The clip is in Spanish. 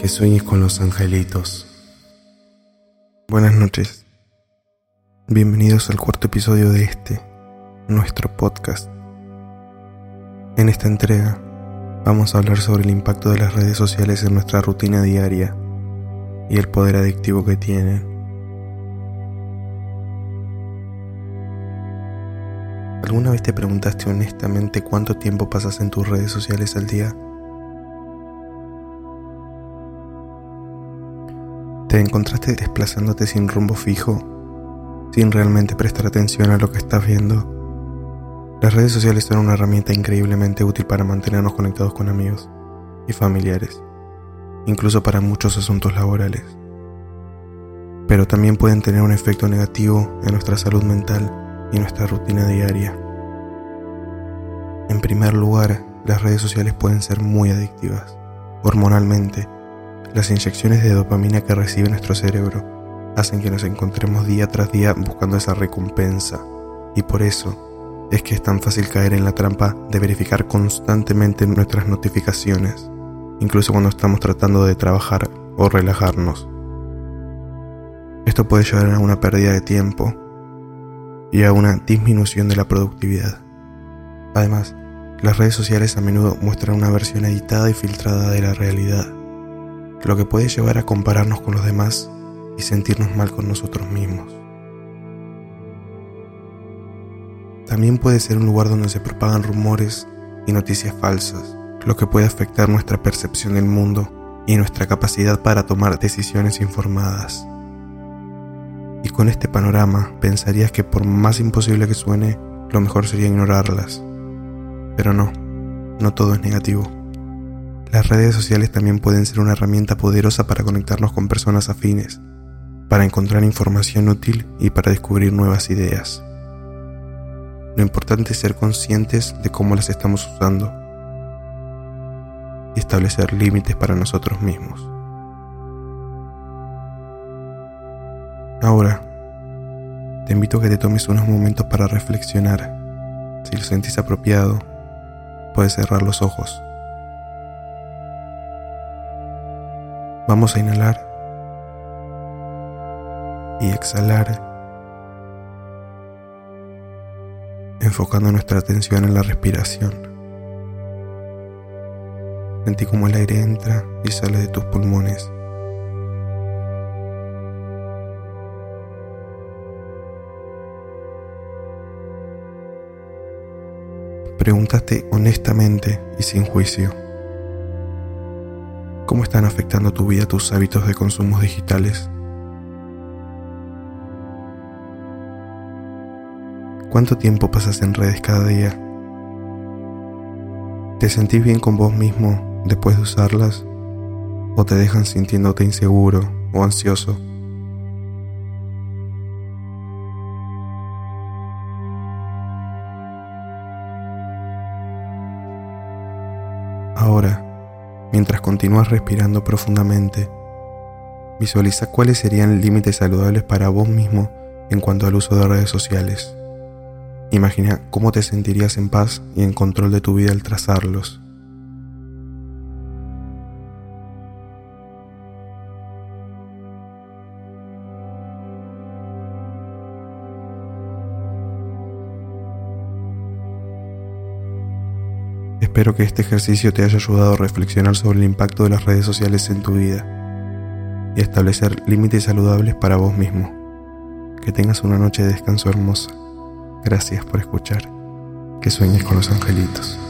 Que sueñes con los angelitos. Buenas noches. Bienvenidos al cuarto episodio de este, nuestro podcast. En esta entrega vamos a hablar sobre el impacto de las redes sociales en nuestra rutina diaria y el poder adictivo que tienen. ¿Alguna vez te preguntaste honestamente cuánto tiempo pasas en tus redes sociales al día? ¿Te encontraste desplazándote sin rumbo fijo, sin realmente prestar atención a lo que estás viendo? Las redes sociales son una herramienta increíblemente útil para mantenernos conectados con amigos y familiares, incluso para muchos asuntos laborales. Pero también pueden tener un efecto negativo en nuestra salud mental y nuestra rutina diaria. En primer lugar, las redes sociales pueden ser muy adictivas, hormonalmente las inyecciones de dopamina que recibe nuestro cerebro hacen que nos encontremos día tras día buscando esa recompensa. Y por eso es que es tan fácil caer en la trampa de verificar constantemente nuestras notificaciones, incluso cuando estamos tratando de trabajar o relajarnos. Esto puede llevar a una pérdida de tiempo y a una disminución de la productividad. Además, las redes sociales a menudo muestran una versión editada y filtrada de la realidad lo que puede llevar a compararnos con los demás y sentirnos mal con nosotros mismos. También puede ser un lugar donde se propagan rumores y noticias falsas, lo que puede afectar nuestra percepción del mundo y nuestra capacidad para tomar decisiones informadas. Y con este panorama pensarías que por más imposible que suene, lo mejor sería ignorarlas. Pero no, no todo es negativo. Las redes sociales también pueden ser una herramienta poderosa para conectarnos con personas afines, para encontrar información útil y para descubrir nuevas ideas. Lo importante es ser conscientes de cómo las estamos usando y establecer límites para nosotros mismos. Ahora, te invito a que te tomes unos momentos para reflexionar. Si lo sentís apropiado, puedes cerrar los ojos. Vamos a inhalar y exhalar, enfocando nuestra atención en la respiración. Sentí como el aire entra y sale de tus pulmones. Preguntaste honestamente y sin juicio. ¿Cómo están afectando tu vida tus hábitos de consumos digitales? ¿Cuánto tiempo pasas en redes cada día? ¿Te sentís bien con vos mismo después de usarlas? ¿O te dejan sintiéndote inseguro o ansioso? Ahora, Mientras continúas respirando profundamente, visualiza cuáles serían límites saludables para vos mismo en cuanto al uso de redes sociales. Imagina cómo te sentirías en paz y en control de tu vida al trazarlos. Espero que este ejercicio te haya ayudado a reflexionar sobre el impacto de las redes sociales en tu vida y establecer límites saludables para vos mismo. Que tengas una noche de descanso hermosa. Gracias por escuchar. Que sueñes con los angelitos.